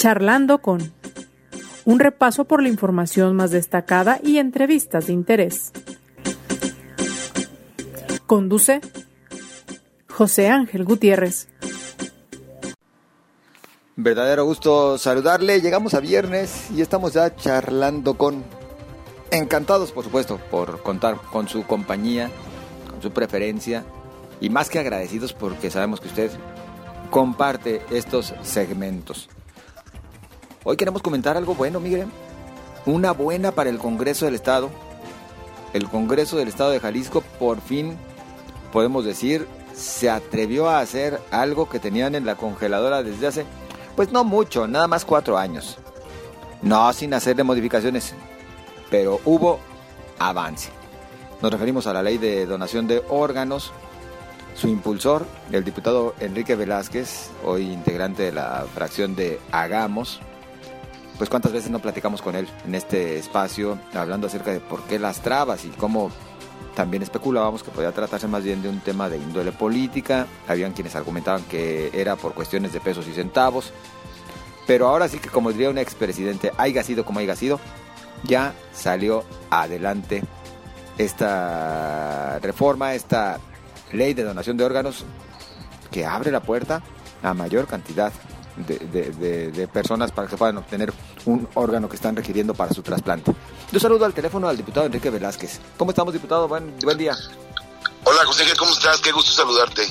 Charlando con un repaso por la información más destacada y entrevistas de interés. Conduce José Ángel Gutiérrez. Verdadero gusto saludarle. Llegamos a viernes y estamos ya charlando con encantados, por supuesto, por contar con su compañía, con su preferencia y más que agradecidos porque sabemos que usted comparte estos segmentos. Hoy queremos comentar algo bueno, Miguel. Una buena para el Congreso del Estado. El Congreso del Estado de Jalisco por fin, podemos decir, se atrevió a hacer algo que tenían en la congeladora desde hace, pues no mucho, nada más cuatro años. No sin hacerle modificaciones, pero hubo avance. Nos referimos a la ley de donación de órganos su impulsor, el diputado Enrique Velázquez, hoy integrante de la fracción de Hagamos, pues cuántas veces no platicamos con él en este espacio hablando acerca de por qué las trabas y cómo también especulábamos que podía tratarse más bien de un tema de índole política, habían quienes argumentaban que era por cuestiones de pesos y centavos, pero ahora sí que como diría un expresidente, haya sido como haya sido, ya salió adelante esta reforma, esta ley de donación de órganos que abre la puerta a mayor cantidad de, personas para que puedan obtener un órgano que están requiriendo para su trasplante. Yo saludo al teléfono al diputado Enrique Velázquez. ¿Cómo estamos, diputado? Buen, buen día. Hola, José, ¿cómo estás? Qué gusto saludarte.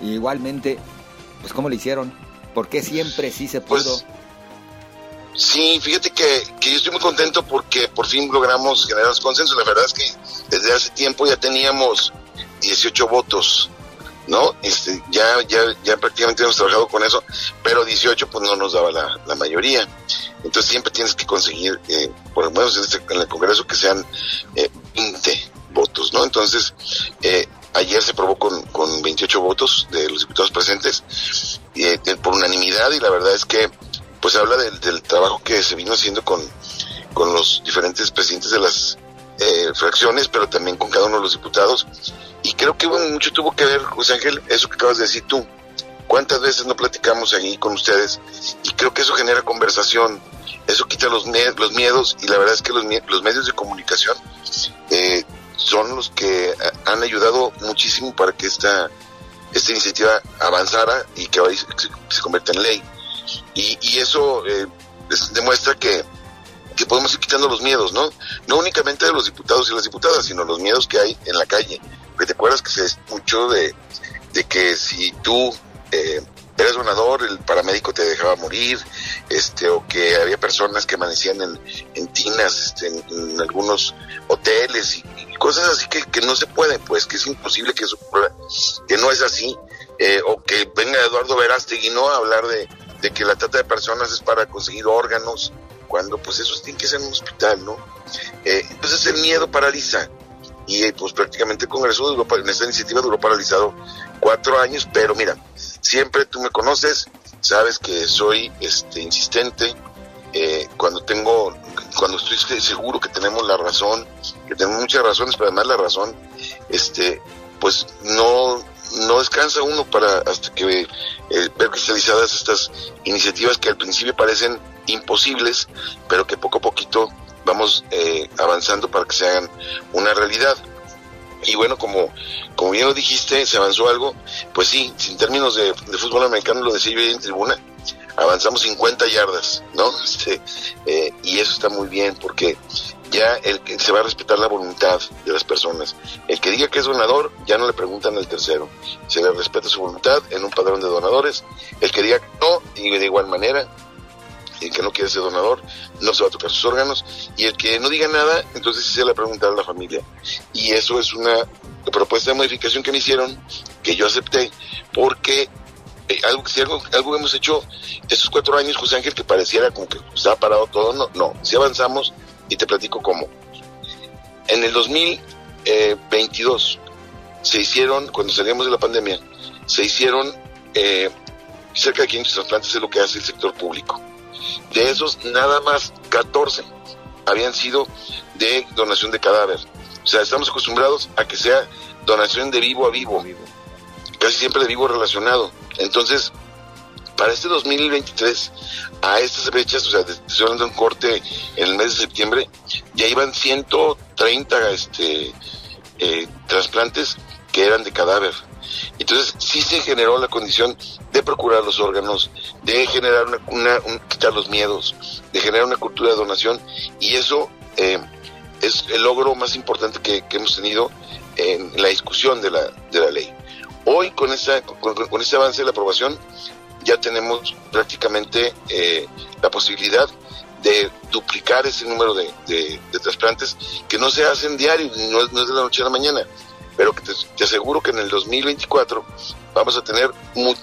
Igualmente, pues ¿cómo le hicieron? ¿Por qué siempre sí se pudo? Pues, sí, fíjate que, que, yo estoy muy contento porque por fin logramos generar consenso. La verdad es que desde hace tiempo ya teníamos 18 votos, ¿no? Este, ya, ya, ya prácticamente hemos trabajado con eso, pero 18 pues no nos daba la, mayoría. Entonces siempre tienes que conseguir, eh, por lo menos en, este, el Congreso, que sean eh, 20 votos, ¿no? Entonces, eh, ayer se aprobó con, con 28 votos de los diputados presentes eh, por unanimidad y la verdad es que pues habla del, del trabajo que se vino haciendo con, con los diferentes presidentes de las eh, fracciones, pero también con cada uno de los diputados y creo que mucho tuvo que ver, José Ángel, eso que acabas de decir tú. ¿Cuántas veces no platicamos ahí con ustedes? Y creo que eso genera conversación, eso quita los, los miedos y la verdad es que los, los medios de comunicación eh, son los que eh, han ayudado muchísimo para que esta, esta iniciativa avanzara y que hoy se, convierta en ley. Y, y eso eh, demuestra que, que podemos ir quitando los miedos, ¿no? No únicamente de los diputados y las diputadas, sino los miedos que hay en la calle porque te acuerdas que se mucho de, que si tú eh, eres donador, el paramédico te dejaba morir, este, o que había personas que amanecían en, en tinas, este, en, algunos hoteles y, cosas así que, que, no se pueden, pues, que es imposible que eso que no es así, eh, o que venga Eduardo Verástegui, ¿no? A hablar de, de que la trata de personas es para conseguir órganos, cuando pues eso tiene que ser en un hospital, ¿no? Eh, entonces el miedo paraliza, y eh, pues prácticamente el Congreso duró, en esta iniciativa duró paralizado cuatro años, pero mira, siempre tú me conoces, sabes que soy este insistente, eh, cuando tengo, cuando estoy seguro que tenemos la razón, que tenemos muchas razones, pero además la razón, este, pues no, no descansa uno para hasta que eh, ver cristalizadas estas iniciativas que al principio parecen imposibles, pero que poco a poquito vamos eh, avanzando para que se hagan una realidad. Y bueno, como, como bien lo dijiste, se avanzó algo, pues sí, en términos de, fútbol americano, lo decía yo en tribuna, avanzamos 50 yardas, ¿no? Este, eh, y eso está muy bien porque ya el, se va a respetar la voluntad de las personas. El que diga que es donador, ya no le preguntan al tercero. Se le respeta su voluntad en un padrón de donadores. El que diga no, y de igual manera, que no quiere ser donador no se va a tocar sus órganos y el que no diga nada, entonces se le va a la familia. Y eso es una propuesta de modificación que me hicieron, que yo acepté, porque eh, algo, si algo, algo hemos hecho estos cuatro años, José Ángel, que pareciera como que estaba parado todo, no, no, si avanzamos y te platico cómo. En el 2022 se hicieron, cuando salimos de la pandemia, se hicieron eh, cerca de 500 trasplantes, es lo que hace el sector público. De esos, nada más 14 habían sido de donación de cadáver. O sea, estamos acostumbrados a que sea donación de vivo a vivo. Casi siempre de vivo relacionado. Entonces, Para este 2023, a estas fechas, o sea, estoy hablando un corte en el mes de septiembre, ya iban 130 este, eh, trasplantes que eran de cadáver. Entonces sí se generó la condición de procurar los órganos, de generar una, quitar los miedos, de generar una cultura de donación y eso eh, es el logro más importante que, hemos tenido en la discusión de la, de la ley. Hoy con, esa, con, este avance de la aprobación ya tenemos prácticamente eh, la posibilidad de duplicar ese número de, de, trasplantes que no se hacen diario, no, es de la noche a la mañana, pero que te, aseguro que en el 2024 vamos a tener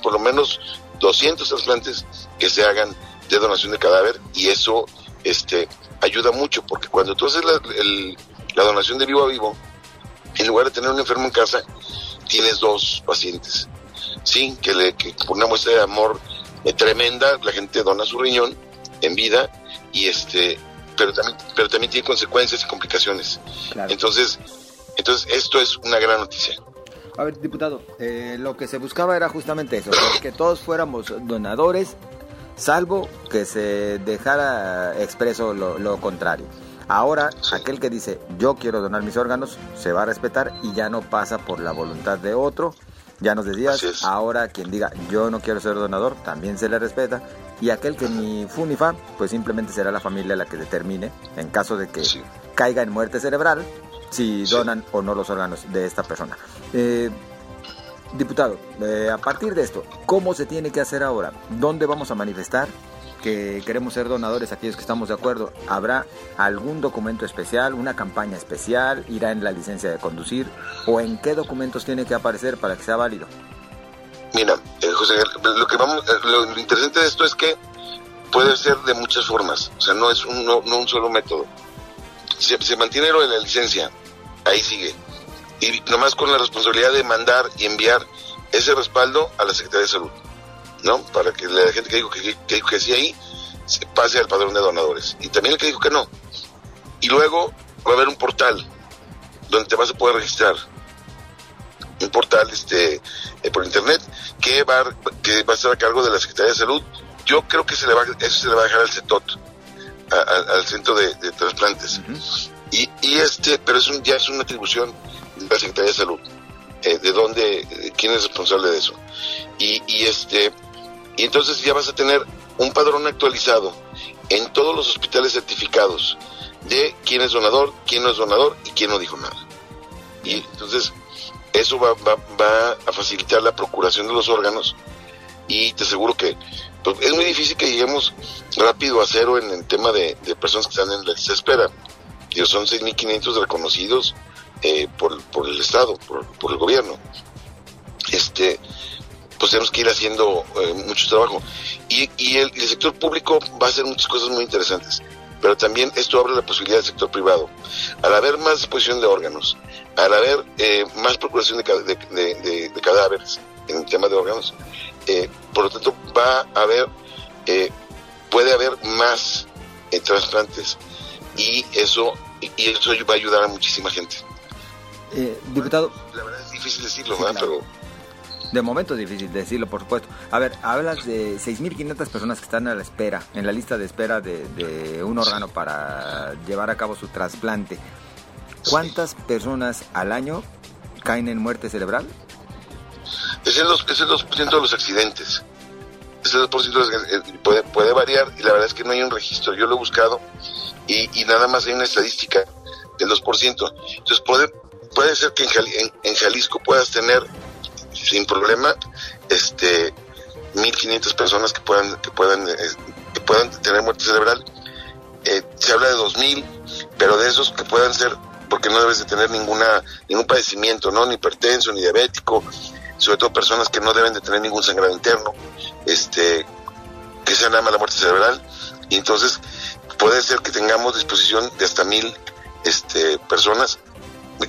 por lo menos 200 trasplantes que se hagan de donación de cadáver y eso este ayuda mucho porque cuando tú haces la, la donación de vivo a vivo, en lugar de tener un enfermo en casa, tienes dos pacientes. Sí, que, le, que por una muestra de amor eh, tremenda, la gente dona su riñón en vida y este pero también pero también tiene consecuencias y complicaciones entonces entonces esto es una gran noticia. A ver diputado eh, lo que se buscaba era justamente eso que todos fuéramos donadores salvo que se dejara expreso lo, contrario. Ahora, aquel que dice yo quiero donar mis órganos se va a respetar y ya no pasa por la voluntad de otro. Ya nos decías, ahora quien diga yo no quiero ser donador también se le respeta. Y aquel que ni fu ni fa, pues simplemente será la familia la que determine, en caso de que caiga en muerte cerebral, si donan o no los órganos de esta persona. Eh, diputado, eh, a partir de esto, ¿cómo se tiene que hacer ahora? ¿Dónde vamos a manifestar? que queremos ser donadores, aquellos que estamos de acuerdo, ¿habrá algún documento especial, una campaña especial, irá en la licencia de conducir o en qué documentos tiene que aparecer para que sea válido? Mira, eh, José, lo que vamos, eh, lo interesante de esto es que puede ser de muchas formas, o sea, no es un, no, un solo método. Se, se mantiene lo de la licencia, ahí sigue. Y nomás con la responsabilidad de mandar y enviar ese respaldo a la Secretaría de Salud, ¿no? Para que la gente que dijo que, dijo que sí ahí se pase al padrón de donadores. Y también el que dijo que no. Y luego va a haber un portal donde te vas a poder registrar un portal este eh, por internet que va, que va a estar a cargo de la Secretaría de Salud. Yo creo que se le va, eso se le va a dejar al CETOT, al Centro de, Trasplantes. Y, y este, pero es un, ya es una atribución de la Secretaría de Salud, eh, de dónde, quién es responsable de eso. Y, y este, y entonces ya vas a tener un padrón actualizado en todos los hospitales certificados de quién es donador, quién no es donador y quién no dijo nada. Y entonces eso va, va, a facilitar la procuración de los órganos y te aseguro que pues, es muy difícil que lleguemos rápido a cero en el tema de, personas que están en la espera. Dios, son 6.500 reconocidos eh, por, por, el Estado, por, el gobierno. Este, pues tenemos que ir haciendo eh, mucho trabajo. Y, el, sector público va a hacer muchas cosas muy interesantes, pero también esto abre la posibilidad del sector privado. Al haber más disposición de órganos, al haber eh, más procuración de, cadáveres en el tema de órganos, eh, por lo tanto va a haber, puede haber más trasplantes y eso, y eso va a ayudar a muchísima gente. diputado. La verdad es difícil decirlo, pero... De momento es difícil decirlo, por supuesto. A ver, hablas de 6.500 personas que están a la espera, en la lista de espera de, de un órgano para llevar a cabo su trasplante. ¿Cuántas personas al año caen en muerte cerebral? Es el 2%, de los accidentes. Es el 2% puede, puede variar y la verdad es que no hay un registro. Yo lo he buscado y, nada más hay una estadística del 2%. Entonces puede, puede ser que en, Jalisco puedas tener sin problema este 1.500 personas que puedan que puedan eh, que puedan tener muerte cerebral. Eh, se habla de 2.000, pero de esos que puedan ser porque no debes de tener ninguna ningún padecimiento, ¿no? Ni hipertenso, ni diabético, sobre todo personas que no deben de tener ningún sangrado interno, este, que sea nada más la muerte cerebral, y entonces puede ser que tengamos disposición de hasta mil este, personas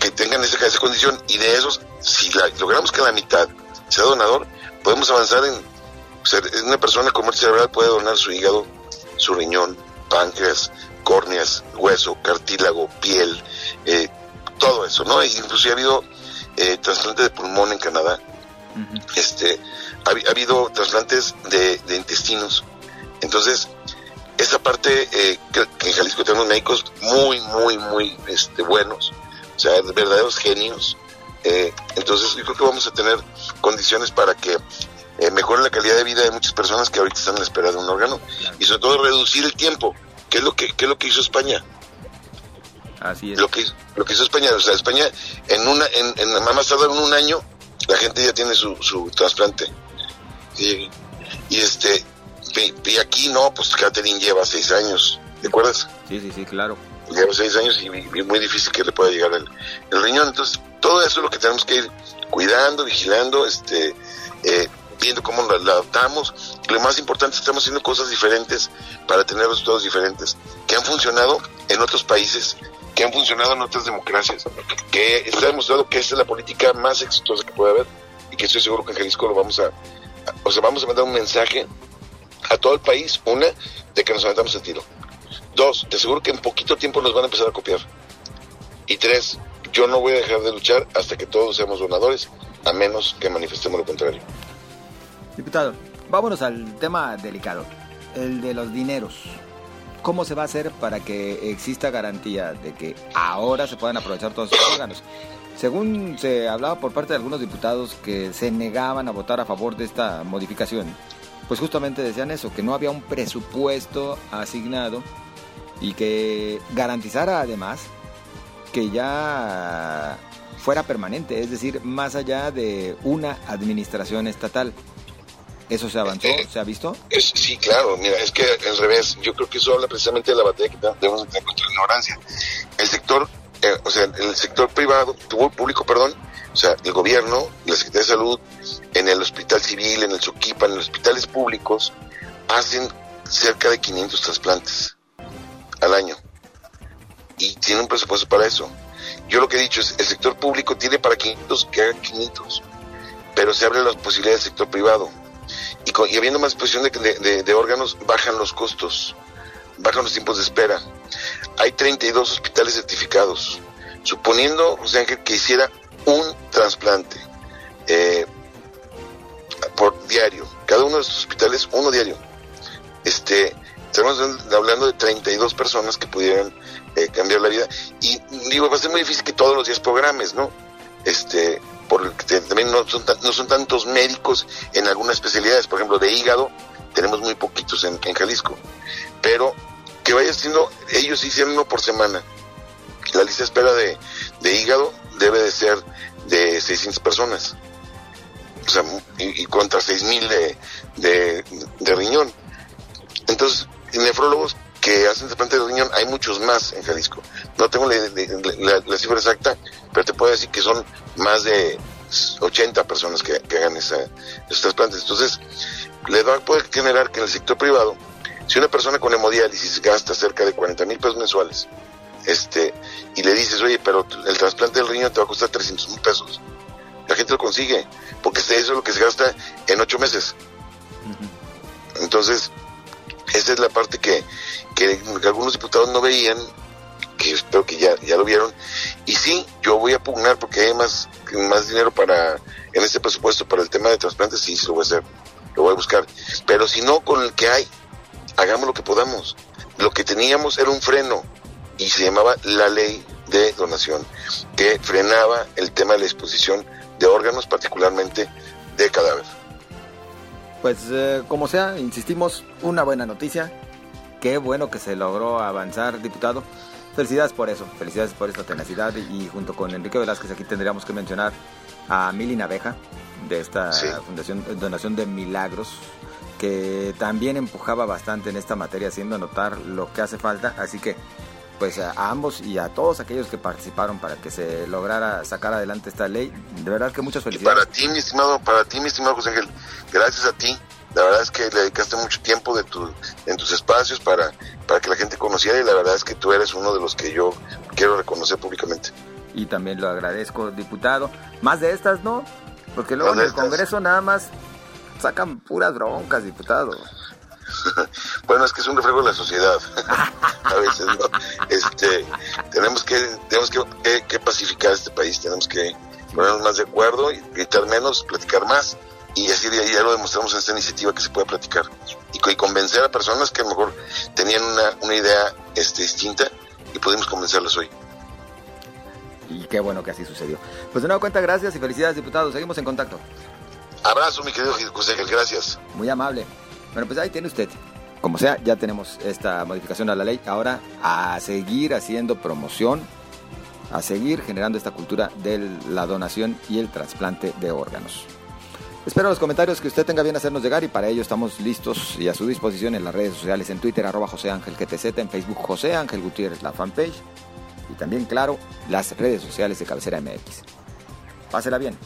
que tengan esa, esa condición, y de esos, si logramos que la mitad sea donador, podemos avanzar en, o una persona con muerte cerebral puede donar su hígado, su riñón, páncreas, córneas, hueso, cartílago, piel, eh, todo eso, ¿no? Inclusive ha habido eh, trasplante de pulmón en Canadá. Este, ha, habido trasplantes de, intestinos. Entonces, esa parte, eh, que, en Jalisco tenemos médicos muy, muy, muy este, buenos, o sea, verdaderos genios. Eh, entonces, yo creo que vamos a tener condiciones para que eh, mejore la calidad de vida de muchas personas que ahorita están en la espera de un órgano y sobre todo reducir el tiempo, que es lo que, es lo que hizo España. Así es. Lo que, lo que hizo España, o sea, España en una, en, en más tarde en un año, la gente ya tiene su, su trasplante. Y, este, y aquí no, pues Catherine lleva seis años, ¿te acuerdas? Sí, sí, sí, claro. Lleva seis años y, muy difícil que le pueda llegar el, el, riñón. Entonces, todo eso es lo que tenemos que ir cuidando, vigilando, este, eh, viendo cómo lo, adaptamos. Lo más importante, estamos haciendo cosas diferentes para tener resultados diferentes, que han funcionado en otros países, que han funcionado en otras democracias, que está demostrado que esta es la política más exitosa que puede haber y que estoy seguro que en Jalisco lo vamos a, o sea, vamos a mandar un mensaje a todo el país, una, de que nos aventamos el tiro. Dos, te aseguro que en poquito tiempo nos van a empezar a copiar. Y tres, yo no voy a dejar de luchar hasta que todos seamos donadores, a menos que manifestemos lo contrario. Diputado, vámonos al tema delicado, el de los dineros. ¿Cómo se va a hacer para que exista garantía de que ahora se puedan aprovechar todos esos órganos? Según se hablaba por parte de algunos diputados que se negaban a votar a favor de esta modificación, pues justamente decían eso, que no había un presupuesto asignado y que garantizara además que ya fuera permanente, es decir, más allá de una administración estatal. ¿Eso se avanzó? Eh, ¿Se ha visto? sí, claro. Mira, es que al revés. Yo creo que eso habla precisamente de la batalla que debemos tener contra la ignorancia. El sector eh, o sea, el sector privado, público, perdón, o sea, el gobierno, la Secretaría de Salud, en el Hospital Civil, en el Soquipa, en los hospitales públicos, hacen cerca de 500 trasplantes al año. Y tienen un presupuesto para eso. Yo lo que he dicho es, el sector público tiene para 500 que haga 500, pero se abren las posibilidades del sector privado. Y, habiendo más disposición de, de órganos, bajan los costos, bajan los tiempos de espera hay 32 hospitales certificados. Suponiendo, José Ángel, que hiciera un trasplante eh, por diario, cada uno de estos hospitales, uno diario, este, estamos hablando de 32 personas que pudieran eh, cambiar la vida. Y digo, va a ser muy difícil que todos los días programes, ¿no? Este, porque también no son, no son tantos médicos en algunas especialidades, por ejemplo, de hígado, tenemos muy poquitos en, Jalisco. Pero que vaya siendo, ellos hicieron uno por semana. La lista de espera de, de hígado debe de ser de 600 personas. O sea, y, contra 6000 de, de, de riñón. Entonces, nefrólogos que hacen trasplante de riñón hay muchos más en Jalisco. No tengo la, la, cifra exacta, pero te puedo decir que son más de 80 personas que, que hagan esa, esos trasplantes. Entonces, le va a poder generar que en el sector privado si una persona con hemodiálisis gasta cerca de 40 mil pesos mensuales, este, y le dices, oye, pero el trasplante del riñón te va a costar 300 mil pesos, la gente lo consigue, porque eso es lo que se gasta en ocho meses. Entonces, esa es la parte que, que algunos diputados no veían, que espero que ya, ya lo vieron. Y sí, yo voy a pugnar porque hay más, más dinero para en este presupuesto para el tema de trasplantes, sí, sí lo voy a hacer, lo voy a buscar. Pero si no, con el que hay, hagamos lo que podamos. Lo que teníamos era un freno y se llamaba la ley de donación, que frenaba el tema de la exposición de órganos, particularmente de cadáver. Pues eh, como sea, insistimos, una buena noticia. Qué bueno que se logró avanzar, diputado. Felicidades por eso, felicidades por esta tenacidad y junto con Enrique Velázquez aquí tendríamos que mencionar a Milina Abeja de esta Fundación Donación de Milagros, que también empujaba bastante en esta materia, haciendo notar lo que hace falta. Así que, pues a ambos y a todos aquellos que participaron para que se lograra sacar adelante esta ley, de verdad que muchas felicidades. para ti, mi estimado, para ti, mi estimado José Ángel, gracias a ti. La verdad es que le dedicaste mucho tiempo de tu, en tus espacios para, para que la gente conociera y la verdad es que tú eres uno de los que yo quiero reconocer públicamente. Y también lo agradezco, diputado. Más de estas, ¿no? Porque luego en el Congreso nada más sacan puras broncas, diputado. bueno, es que es un reflejo de la sociedad. a veces, ¿no? Este, tenemos que, tenemos que, pacificar este país, tenemos que ponernos más de acuerdo, y gritar menos, platicar más, y así ya, lo demostramos en esta iniciativa que se puede platicar y, convencer a personas que a lo mejor tenían una, una idea este, distinta y pudimos convencerlas hoy. Y qué bueno que así sucedió. Pues de nuevo cuenta, gracias y felicidades, diputados. Seguimos en contacto. Abrazo, mi querido José, gracias. Muy amable. Bueno, pues ahí tiene usted. Como sea, ya tenemos esta modificación a la ley. Ahora a seguir haciendo promoción, a seguir generando esta cultura de la donación y el trasplante de órganos. Espero los comentarios que usted tenga bien hacernos llegar y para ello estamos listos y a su disposición en las redes sociales, en Twitter, arroba José Ángel GTZ, en Facebook José Ángel Gutiérrez, la fanpage y también, claro, las redes sociales de Cabecera MX. Pásela bien.